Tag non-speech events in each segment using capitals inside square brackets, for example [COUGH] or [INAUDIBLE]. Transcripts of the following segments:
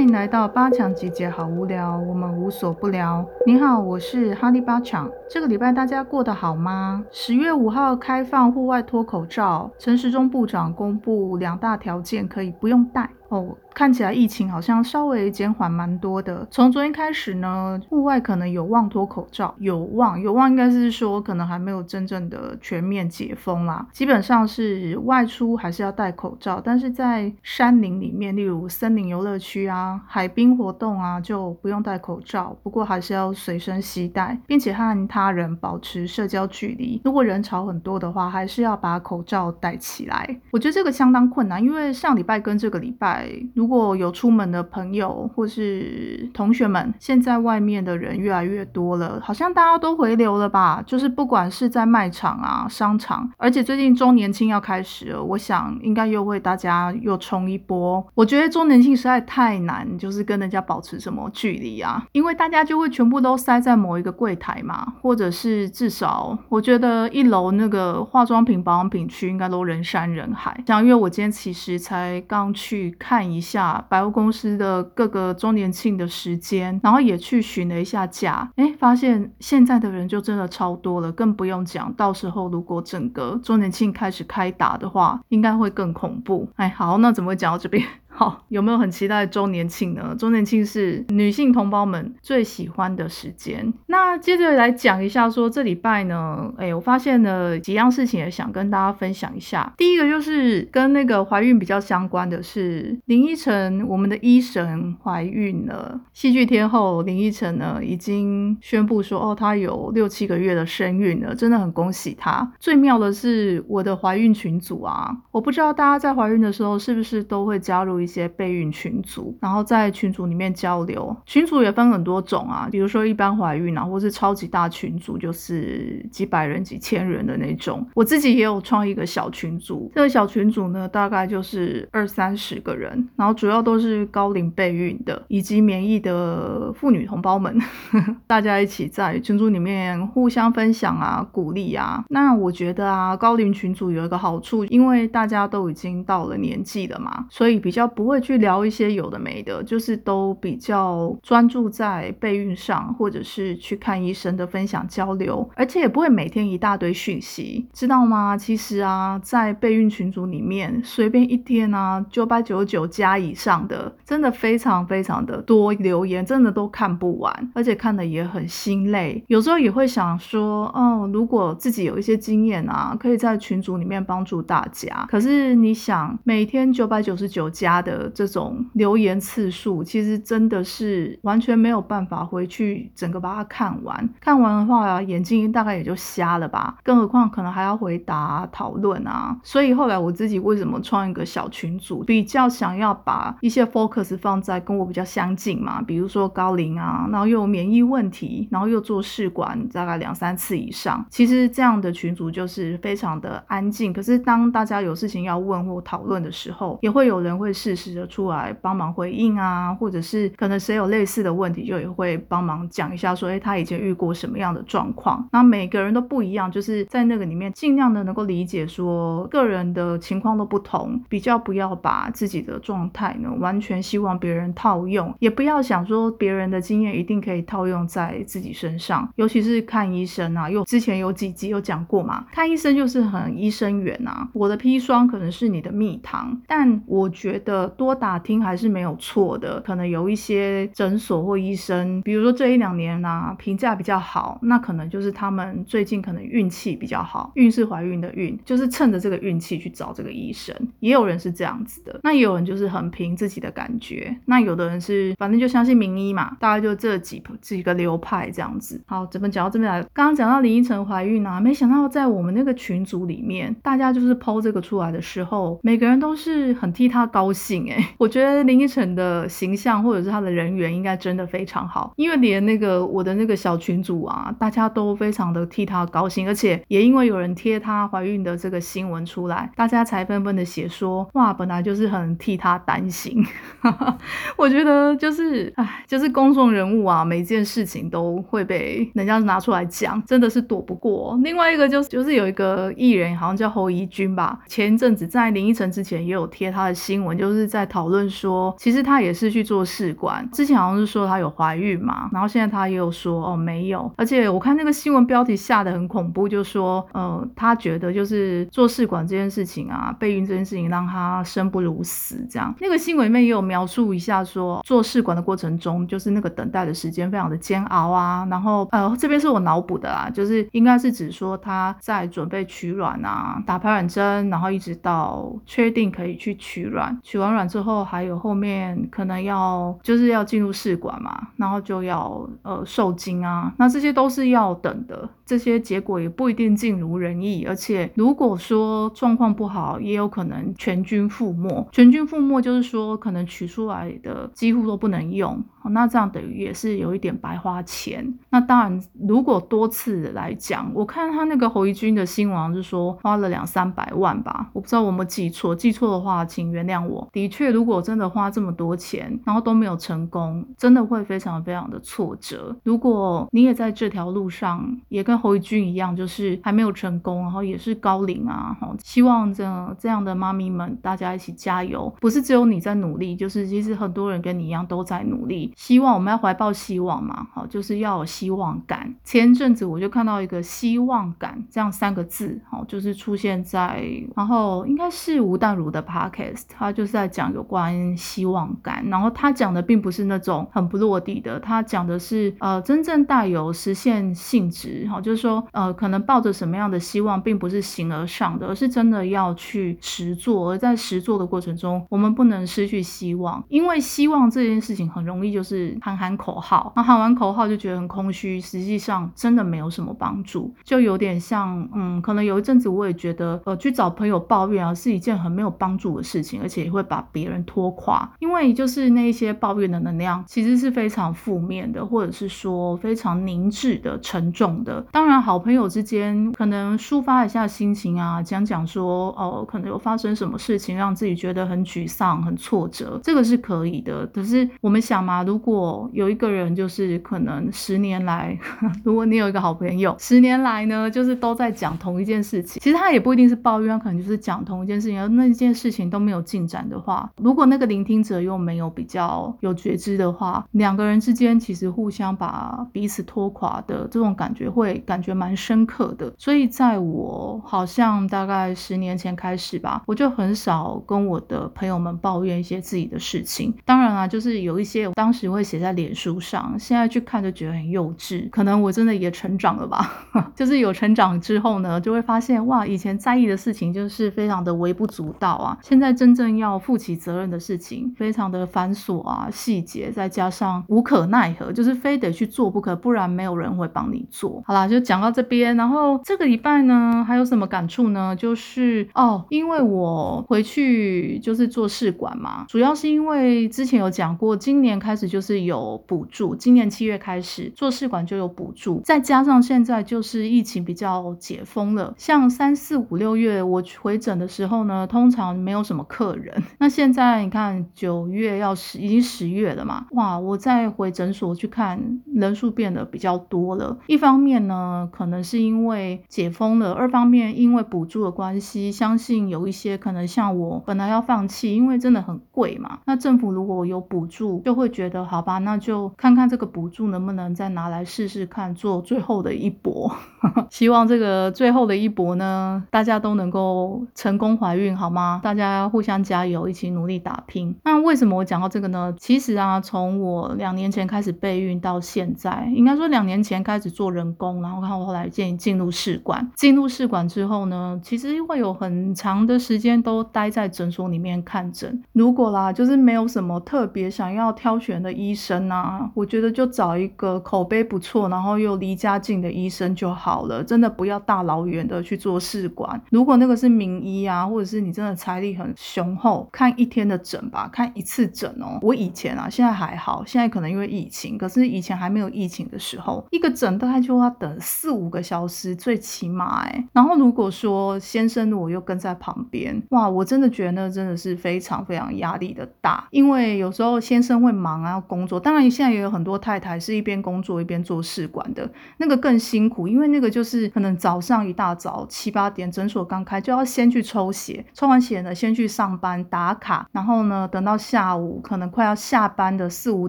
欢迎来到八强集结，好无聊，我们无所不聊。你好，我是哈利八强。这个礼拜大家过得好吗？十月五号开放户外脱口罩，陈时中部长公布两大条件，可以不用戴。哦，看起来疫情好像稍微减缓蛮多的。从昨天开始呢，户外可能有望脱口罩，有望有望应该是说可能还没有真正的全面解封啦。基本上是外出还是要戴口罩，但是在山林里面，例如森林游乐区啊、海滨活动啊，就不用戴口罩。不过还是要随身携带，并且和他人保持社交距离。如果人潮很多的话，还是要把口罩戴起来。我觉得这个相当困难，因为上礼拜跟这个礼拜。如果有出门的朋友或是同学们，现在外面的人越来越多了，好像大家都回流了吧？就是不管是在卖场啊、商场，而且最近周年庆要开始了，我想应该又会大家又冲一波。我觉得周年庆实在太难，就是跟人家保持什么距离啊？因为大家就会全部都塞在某一个柜台嘛，或者是至少我觉得一楼那个化妆品、保养品区应该都人山人海。像因为我今天其实才刚去。看一下百货公司的各个周年庆的时间，然后也去询了一下价，哎，发现现在的人就真的超多了，更不用讲，到时候如果整个周年庆开始开打的话，应该会更恐怖。哎，好，那怎么会讲到这边？好，有没有很期待周年庆呢？周年庆是女性同胞们最喜欢的时间。那接着来讲一下，说这礼拜呢，哎，我发现了几样事情，也想跟大家分享一下。第一个就是跟那个怀孕比较相关的是，林依晨，我们的医神怀孕了。戏剧天后林依晨呢，已经宣布说，哦，她有六七个月的身孕了，真的很恭喜她。最妙的是我的怀孕群组啊，我不知道大家在怀孕的时候是不是都会加入。一些备孕群组，然后在群组里面交流。群组也分很多种啊，比如说一般怀孕啊，或是超级大群组，就是几百人、几千人的那种。我自己也有创一个小群组，这个小群组呢，大概就是二三十个人，然后主要都是高龄备孕的以及免疫的妇女同胞们，[LAUGHS] 大家一起在群组里面互相分享啊、鼓励啊。那我觉得啊，高龄群组有一个好处，因为大家都已经到了年纪了嘛，所以比较。不会去聊一些有的没的，就是都比较专注在备孕上，或者是去看医生的分享交流，而且也不会每天一大堆讯息，知道吗？其实啊，在备孕群组里面，随便一天啊，九百九十九加以上的，真的非常非常的多留言，真的都看不完，而且看的也很心累。有时候也会想说，哦，如果自己有一些经验啊，可以在群组里面帮助大家。可是你想，每天九百九十九加。的这种留言次数，其实真的是完全没有办法回去整个把它看完。看完的话，眼睛大概也就瞎了吧。更何况可能还要回答讨论啊。所以后来我自己为什么创一个小群组，比较想要把一些 focus 放在跟我比较相近嘛，比如说高龄啊，然后又有免疫问题，然后又做试管大概两三次以上。其实这样的群组就是非常的安静。可是当大家有事情要问或讨论的时候，也会有人会试。适时的出来帮忙回应啊，或者是可能谁有类似的问题，就也会帮忙讲一下，说哎，他以前遇过什么样的状况。那每个人都不一样，就是在那个里面尽量的能够理解，说个人的情况都不同，比较不要把自己的状态呢完全希望别人套用，也不要想说别人的经验一定可以套用在自己身上。尤其是看医生啊，又之前有几集有讲过嘛，看医生就是很医生缘啊。我的砒霜可能是你的蜜糖，但我觉得。多打听还是没有错的，可能有一些诊所或医生，比如说这一两年呢评价比较好，那可能就是他们最近可能运气比较好，运是怀孕的孕，就是趁着这个运气去找这个医生。也有人是这样子的，那也有人就是很凭自己的感觉，那有的人是反正就相信名医嘛，大概就这几几个流派这样子。好，怎么讲到这边来？刚刚讲到林依晨怀孕啊，没想到在我们那个群组里面，大家就是抛这个出来的时候，每个人都是很替他高兴。哎，[LAUGHS] 我觉得林依晨的形象或者是他的人缘应该真的非常好，因为连那个我的那个小群组啊，大家都非常的替他高兴，而且也因为有人贴她怀孕的这个新闻出来，大家才纷纷的写说，哇，本来就是很替她担心。[LAUGHS] 我觉得就是，哎，就是公众人物啊，每件事情都会被人家拿出来讲，真的是躲不过。另外一个就是，就是有一个艺人，好像叫侯怡君吧，前一阵子在林依晨之前也有贴他的新闻，就是。是在讨论说，其实她也是去做试管，之前好像是说她有怀孕嘛，然后现在她也有说哦没有，而且我看那个新闻标题下的很恐怖，就说呃她觉得就是做试管这件事情啊，备孕这件事情让她生不如死这样。那个新闻里面也有描述一下说，做试管的过程中，就是那个等待的时间非常的煎熬啊，然后呃这边是我脑补的啦，就是应该是指说她在准备取卵啊，打排卵针，然后一直到确定可以去取卵，取完卵之后，还有后面可能要就是要进入试管嘛，然后就要呃受精啊，那这些都是要等的，这些结果也不一定尽如人意，而且如果说状况不好，也有可能全军覆没。全军覆没就是说可能取出来的几乎都不能用。那这样等于也是有一点白花钱。那当然，如果多次来讲，我看他那个侯一军的新闻是说花了两三百万吧，我不知道我有没有记错，记错的话请原谅我。的确，如果真的花这么多钱，然后都没有成功，真的会非常非常的挫折。如果你也在这条路上，也跟侯一君一样，就是还没有成功，然后也是高龄啊，希望这这样的妈咪们大家一起加油。不是只有你在努力，就是其实很多人跟你一样都在努力。希望我们要怀抱希望嘛，好，就是要有希望感。前阵子我就看到一个希望感这样三个字，好，就是出现在，然后应该是吴淡如的 podcast，他就是在在讲有关希望感，然后他讲的并不是那种很不落地的，他讲的是呃真正带有实现性质，好，就是说呃可能抱着什么样的希望，并不是形而上的，而是真的要去实做，而在实做的过程中，我们不能失去希望，因为希望这件事情很容易。就是喊喊口号，那喊完口号就觉得很空虚，实际上真的没有什么帮助，就有点像，嗯，可能有一阵子我也觉得，呃，去找朋友抱怨啊，是一件很没有帮助的事情，而且也会把别人拖垮，因为就是那一些抱怨的能量其实是非常负面的，或者是说非常凝滞的、沉重的。当然，好朋友之间可能抒发一下心情啊，讲讲说，哦，可能有发生什么事情让自己觉得很沮丧、很挫折，这个是可以的。可是我们想嘛。如果有一个人，就是可能十年来，[LAUGHS] 如果你有一个好朋友，十年来呢，就是都在讲同一件事情，其实他也不一定是抱怨，可能就是讲同一件事情，而那件事情都没有进展的话，如果那个聆听者又没有比较有觉知的话，两个人之间其实互相把彼此拖垮的这种感觉，会感觉蛮深刻的。所以在我好像大概十年前开始吧，我就很少跟我的朋友们抱怨一些自己的事情。当然啊，就是有一些当时。会写在脸书上，现在去看就觉得很幼稚。可能我真的也成长了吧，[LAUGHS] 就是有成长之后呢，就会发现哇，以前在意的事情就是非常的微不足道啊，现在真正要负起责任的事情，非常的繁琐啊，细节再加上无可奈何，就是非得去做不可，不然没有人会帮你做。好啦，就讲到这边。然后这个礼拜呢，还有什么感触呢？就是哦，因为我回去就是做试管嘛，主要是因为之前有讲过，今年开始。就是有补助，今年七月开始做试管就有补助，再加上现在就是疫情比较解封了，像三四五六月我回诊的时候呢，通常没有什么客人。那现在你看九月要十已经十月了嘛，哇，我再回诊所去看人数变得比较多了。一方面呢，可能是因为解封了；二方面因为补助的关系，相信有一些可能像我本来要放弃，因为真的很贵嘛。那政府如果有补助，就会觉得。好吧，那就看看这个补助能不能再拿来试试看，做最后的一搏。[LAUGHS] 希望这个最后的一搏呢，大家都能够成功怀孕，好吗？大家互相加油，一起努力打拼。那为什么我讲到这个呢？其实啊，从我两年前开始备孕到现在，应该说两年前开始做人工，然后看我后来进进入试管，进入试管之后呢，其实会有很长的时间都待在诊所里面看诊。如果啦，就是没有什么特别想要挑选的。医生啊，我觉得就找一个口碑不错，然后又离家近的医生就好了。真的不要大老远的去做试管。如果那个是名医啊，或者是你真的财力很雄厚，看一天的诊吧，看一次诊哦。我以前啊，现在还好，现在可能因为疫情，可是以前还没有疫情的时候，一个诊大概就要等四五个小时，最起码哎。然后如果说先生我又跟在旁边，哇，我真的觉得那真的是非常非常压力的大，因为有时候先生会忙啊。工作当然，现在也有很多太太是一边工作一边做试管的，那个更辛苦，因为那个就是可能早上一大早七八点诊所刚开，就要先去抽血，抽完血呢先去上班打打卡，然后呢，等到下午可能快要下班的四五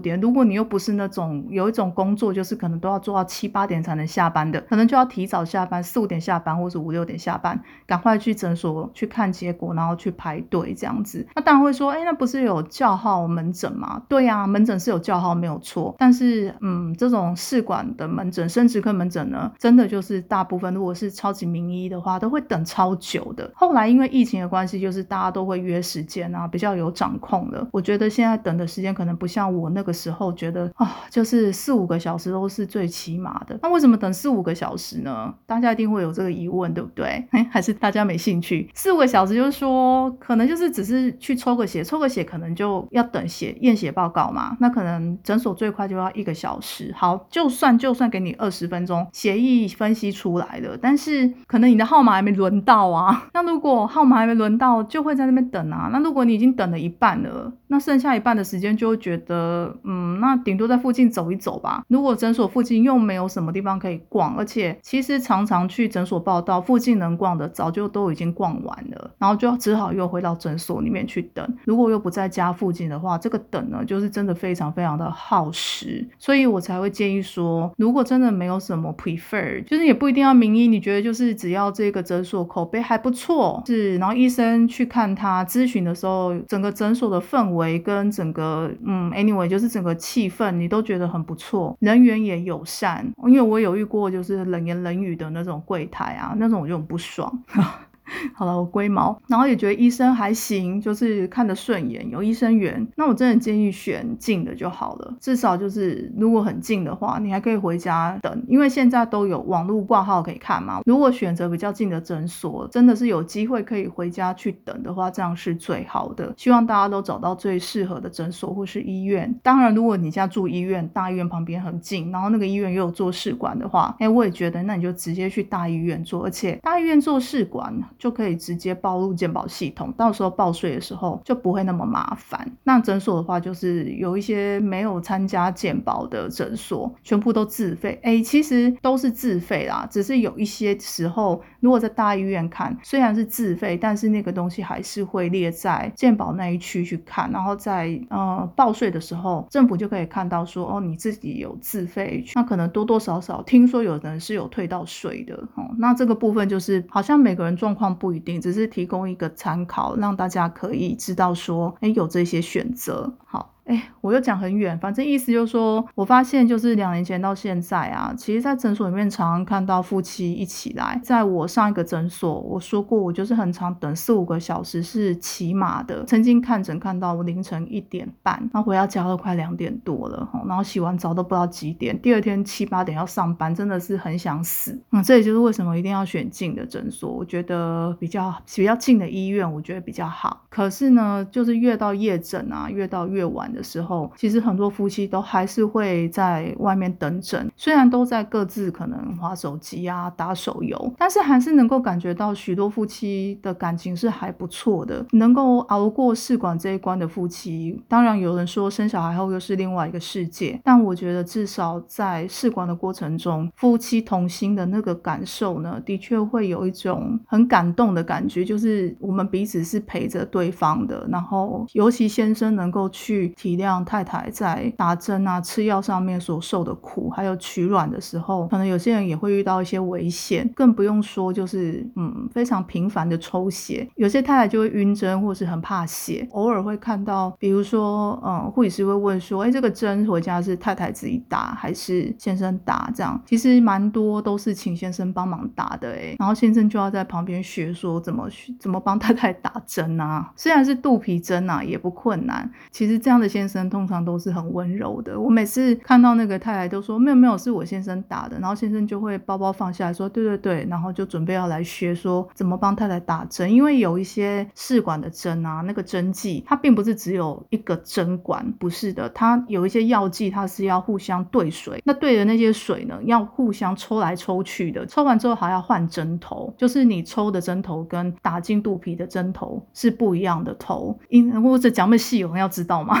点，如果你又不是那种有一种工作，就是可能都要做到七八点才能下班的，可能就要提早下班，四五点下班或者五六点下班，赶快去诊所去看结果，然后去排队这样子。那当然会说，哎，那不是有叫号门诊吗？对呀，门诊是有叫号没有错，但是嗯，这种试管的门诊、生殖科门诊呢，真的就是大部分如果是超级名医的话，都会等超久的。后来因为疫情的关系，就是大家都会约时间啊，比较有掌控的。我觉得现在等的时间可能不像我那个时候觉得啊，就是四五个小时都是最起码的。那为什么等四五个小时呢？大家一定会有这个疑问，对不对？[LAUGHS] 还是大家没兴趣？四五个小时就是说，可能就是只是去抽个血，抽个血可能就要等血验血报告嘛。那可能诊所最快就要一个小时。好，就算就算给你二十分钟，协议分析出来了，但是可能你的号码还没轮到啊。[LAUGHS] 那如果号码还没轮到，就会在那边等啊。那如如果你已经等了一半了，那剩下一半的时间就会觉得，嗯，那顶多在附近走一走吧。如果诊所附近又没有什么地方可以逛，而且其实常常去诊所报道，附近能逛的早就都已经逛完了，然后就只好又回到诊所里面去等。如果又不在家附近的话，这个等呢，就是真的非常非常的耗时。所以我才会建议说，如果真的没有什么 prefer，就是也不一定要名医，你觉得就是只要这个诊所口碑还不错，是，然后医生去看他咨询的时候，整个诊所的氛围跟整个嗯，anyway，就是整个气氛你都觉得很不错，人员也友善，因为我有遇过就是冷言冷语的那种柜台啊，那种我就很不爽。[LAUGHS] 好了，我龟毛，然后也觉得医生还行，就是看得顺眼，有医生缘。那我真的建议选近的就好了，至少就是如果很近的话，你还可以回家等，因为现在都有网络挂号可以看嘛。如果选择比较近的诊所，真的是有机会可以回家去等的话，这样是最好的。希望大家都找到最适合的诊所或是医院。当然，如果你家住医院，大医院旁边很近，然后那个医院又有做试管的话，哎，我也觉得那你就直接去大医院做，而且大医院做试管。就可以直接报入健保系统，到时候报税的时候就不会那么麻烦。那诊所的话，就是有一些没有参加健保的诊所，全部都自费。哎，其实都是自费啦，只是有一些时候，如果在大医院看，虽然是自费，但是那个东西还是会列在健保那一区去看。然后在呃报税的时候，政府就可以看到说，哦，你自己有自费，那可能多多少少听说有人是有退到税的。哦，那这个部分就是好像每个人状况。不一定，只是提供一个参考，让大家可以知道说，哎，有这些选择。好。哎，我又讲很远，反正意思就是说，我发现就是两年前到现在啊，其实，在诊所里面常常看到夫妻一起来。在我上一个诊所，我说过，我就是很长等四五个小时是起码的。曾经看诊看到凌晨一点半，然后回到家都快两点多了，然后洗完澡都不知道几点。第二天七八点要上班，真的是很想死。嗯，这也就是为什么一定要选近的诊所，我觉得比较比较近的医院，我觉得比较好。可是呢，就是越到夜诊啊，越到越晚。的时候，其实很多夫妻都还是会在外面等诊，虽然都在各自可能划手机啊、打手游，但是还是能够感觉到许多夫妻的感情是还不错的。能够熬过试管这一关的夫妻，当然有人说生小孩后又是另外一个世界，但我觉得至少在试管的过程中，夫妻同心的那个感受呢，的确会有一种很感动的感觉，就是我们彼此是陪着对方的，然后尤其先生能够去。体谅太太在打针啊、吃药上面所受的苦，还有取卵的时候，可能有些人也会遇到一些危险，更不用说就是嗯非常频繁的抽血，有些太太就会晕针或是很怕血，[LAUGHS] 偶尔会看到，比如说嗯护士会问说，哎这个针回家是太太自己打还是先生打？这样其实蛮多都是请先生帮忙打的哎，然后先生就要在旁边学说怎么怎么帮太太打针啊，虽然是肚皮针啊也不困难，其实这样的。先生通常都是很温柔的，我每次看到那个太太都说没有没有是我先生打的，然后先生就会包包放下来说对对对，然后就准备要来学说怎么帮太太打针，因为有一些试管的针啊，那个针剂它并不是只有一个针管，不是的，它有一些药剂它是要互相兑水，那兑的那些水呢要互相抽来抽去的，抽完之后还要换针头，就是你抽的针头跟打进肚皮的针头是不一样的头，因或者讲么细，我们要知道吗？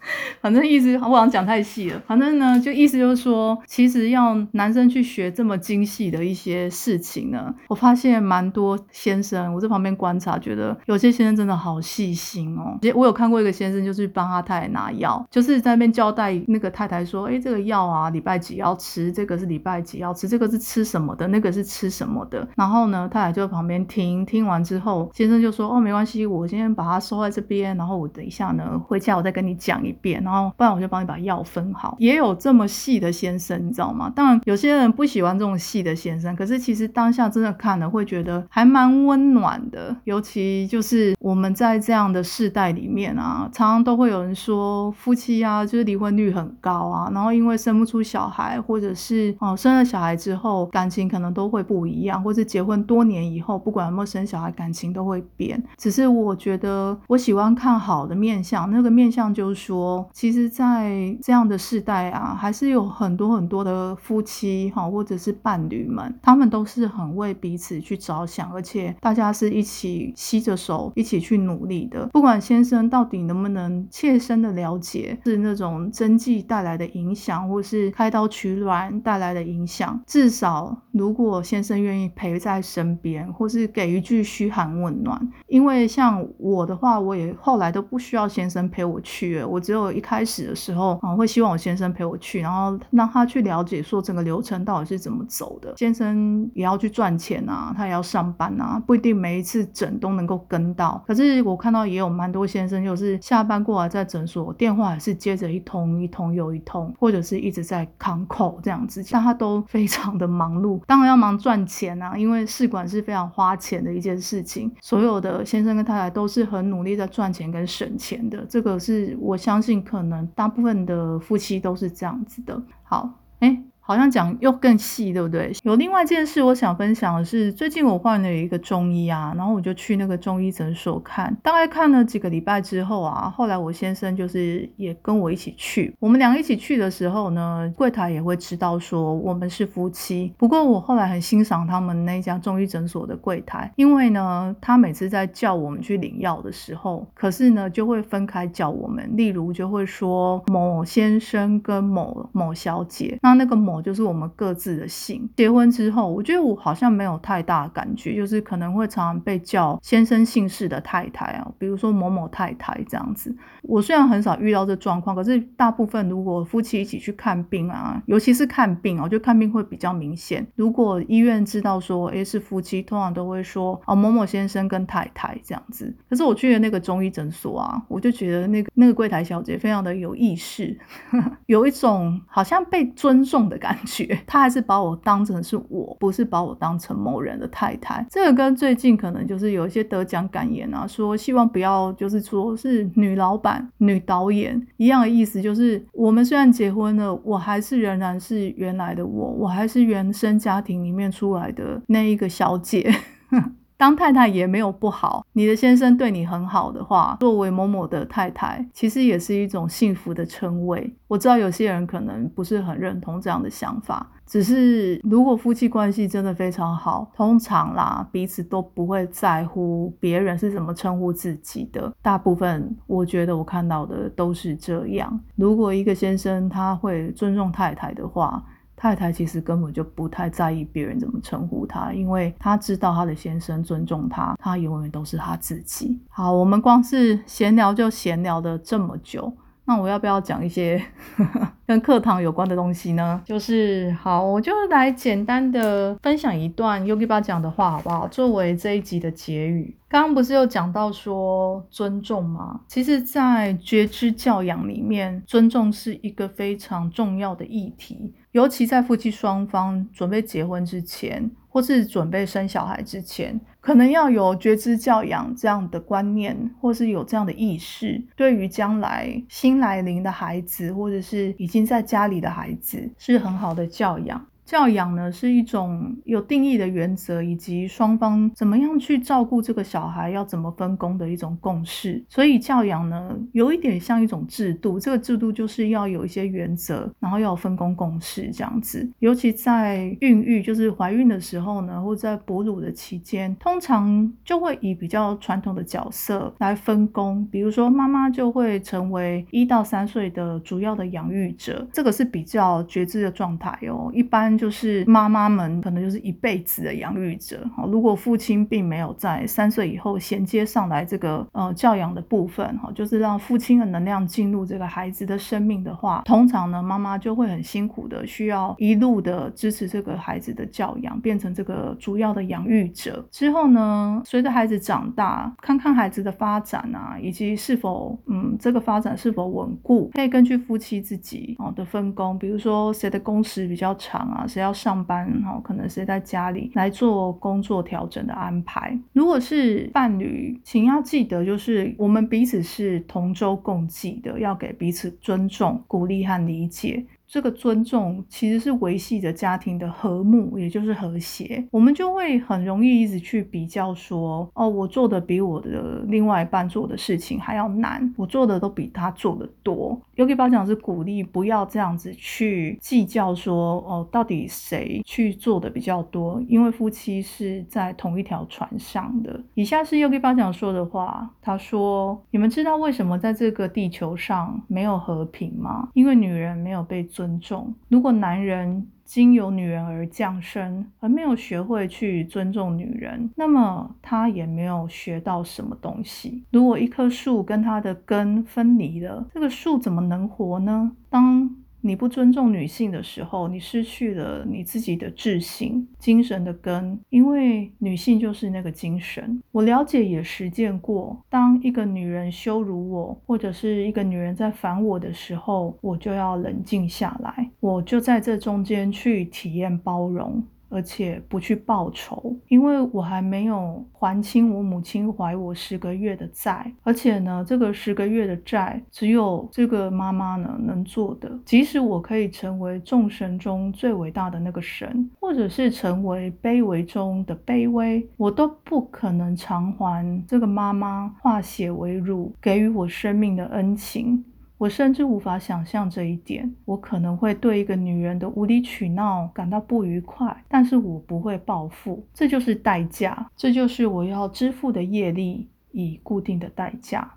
[LAUGHS] 反正意思我好讲太细了。反正呢，就意思就是说，其实要男生去学这么精细的一些事情呢，我发现蛮多先生，我在旁边观察，觉得有些先生真的好细心哦。我有看过一个先生，就是帮他太太拿药，就是在那边交代那个太太说：“哎，这个药啊，礼拜几要吃？这个是礼拜几要吃？这个是吃什么的？那个是吃什么的？”然后呢，太太就在旁边听，听完之后，先生就说：“哦，没关系，我先把它收在这边，然后我等一下呢回家我再跟你讲遍。”然后不然我就帮你把药分好，也有这么细的先生，你知道吗？当然有些人不喜欢这种细的先生，可是其实当下真的看了会觉得还蛮温暖的。尤其就是我们在这样的世代里面啊，常常都会有人说夫妻啊，就是离婚率很高啊，然后因为生不出小孩，或者是哦生了小孩之后感情可能都会不一样，或者结婚多年以后不管有没有生小孩，感情都会变。只是我觉得我喜欢看好的面相，那个面相就是说。其实，在这样的世代啊，还是有很多很多的夫妻哈，或者是伴侣们，他们都是很为彼此去着想，而且大家是一起携着手一起去努力的。不管先生到底能不能切身的了解是那种针剂带来的影响，或是开刀取卵带来的影响，至少如果先生愿意陪在身边，或是给一句嘘寒问暖，因为像我的话，我也后来都不需要先生陪我去，我只有一。开始的时候啊，会希望我先生陪我去，然后让他去了解说整个流程到底是怎么走的。先生也要去赚钱啊，他也要上班啊，不一定每一次诊都能够跟到。可是我看到也有蛮多先生，就是下班过来在诊所，电话也是接着一通一通又一通，或者是一直在扛口这样子，但他都非常的忙碌。[LAUGHS] 当然要忙赚钱啊，因为试管是非常花钱的一件事情。所有的先生跟太太都是很努力在赚钱跟省钱的，这个是我相相信可。能大部分的夫妻都是这样子的。好，哎。好像讲又更细，对不对？有另外一件事我想分享的是，最近我换了一个中医啊，然后我就去那个中医诊所看，大概看了几个礼拜之后啊，后来我先生就是也跟我一起去，我们两个一起去的时候呢，柜台也会知道说我们是夫妻。不过我后来很欣赏他们那家中医诊所的柜台，因为呢，他每次在叫我们去领药的时候，可是呢就会分开叫我们，例如就会说某先生跟某某小姐，那那个某。就是我们各自的姓。结婚之后，我觉得我好像没有太大感觉，就是可能会常常被叫先生姓氏的太太啊，比如说某某太太这样子。我虽然很少遇到这状况，可是大部分如果夫妻一起去看病啊，尤其是看病啊，我觉得看病会比较明显。如果医院知道说，哎，是夫妻，通常都会说哦，某某先生跟太太这样子。可是我去的那个中医诊所啊，我就觉得那个那个柜台小姐非常的有意识，[LAUGHS] 有一种好像被尊重的感。感觉 [LAUGHS] 他还是把我当成是我，不是把我当成某人的太太。这个跟最近可能就是有一些得奖感言啊，说希望不要就是说是女老板、女导演一样的意思，就是我们虽然结婚了，我还是仍然是原来的我，我还是原生家庭里面出来的那一个小姐。[LAUGHS] 当太太也没有不好，你的先生对你很好的话，作为某某的太太，其实也是一种幸福的称谓。我知道有些人可能不是很认同这样的想法，只是如果夫妻关系真的非常好，通常啦，彼此都不会在乎别人是怎么称呼自己的。大部分我觉得我看到的都是这样。如果一个先生他会尊重太太的话，太太其实根本就不太在意别人怎么称呼他，因为他知道他的先生尊重他，他永远都是他自己。好，我们光是闲聊就闲聊了这么久，那我要不要讲一些 [LAUGHS] 跟课堂有关的东西呢？就是好，我就来简单的分享一段 Yogi 爸讲的话，好不好？作为这一集的结语。刚刚不是有讲到说尊重吗？其实，在觉知教养里面，尊重是一个非常重要的议题。尤其在夫妻双方准备结婚之前，或是准备生小孩之前，可能要有觉知教养这样的观念，或是有这样的意识，对于将来新来临的孩子，或者是已经在家里的孩子，是很好的教养。教养呢是一种有定义的原则，以及双方怎么样去照顾这个小孩，要怎么分工的一种共识。所以教养呢，有一点像一种制度，这个制度就是要有一些原则，然后要分工共事这样子。尤其在孕育，就是怀孕的时候呢，或者在哺乳的期间，通常就会以比较传统的角色来分工，比如说妈妈就会成为一到三岁的主要的养育者，这个是比较觉知的状态哦。一般就是妈妈们可能就是一辈子的养育者。哈，如果父亲并没有在三岁以后衔接上来这个呃教养的部分，哈，就是让父亲的能量进入这个孩子的生命的话，通常呢，妈妈就会很辛苦的需要一路的支持这个孩子的教养，变成这个主要的养育者。之后呢，随着孩子长大，看看孩子的发展啊，以及是否嗯这个发展是否稳固，可以根据夫妻自己哦的分工，比如说谁的工时比较长啊，是要上班然后，可能是在家里来做工作调整的安排。如果是伴侣，请要记得，就是我们彼此是同舟共济的，要给彼此尊重、鼓励和理解。这个尊重其实是维系着家庭的和睦，也就是和谐。我们就会很容易一直去比较说，哦，我做的比我的另外一半做的事情还要难，我做的都比他做的多。Yogi 巴讲是鼓励不要这样子去计较说，哦，到底谁去做的比较多？因为夫妻是在同一条船上的。以下是 Yogi 巴讲说的话，他说：“你们知道为什么在这个地球上没有和平吗？因为女人没有被。”尊重。如果男人经由女人而降生，而没有学会去尊重女人，那么他也没有学到什么东西。如果一棵树跟它的根分离了，这个树怎么能活呢？当你不尊重女性的时候，你失去了你自己的自信、精神的根，因为女性就是那个精神。我了解也实践过，当一个女人羞辱我，或者是一个女人在烦我的时候，我就要冷静下来，我就在这中间去体验包容。而且不去报仇，因为我还没有还清我母亲怀我十个月的债。而且呢，这个十个月的债，只有这个妈妈呢能做的。即使我可以成为众神中最伟大的那个神，或者是成为卑微中的卑微，我都不可能偿还这个妈妈化血为乳给予我生命的恩情。我甚至无法想象这一点。我可能会对一个女人的无理取闹感到不愉快，但是我不会报复。这就是代价，这就是我要支付的业力，以固定的代价。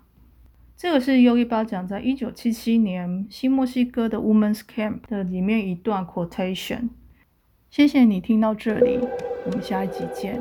这个是 Yogi 巴讲在一九七七年新墨西哥的 Women's Camp 的里面一段 quotation。谢谢你听到这里，我们下一集见。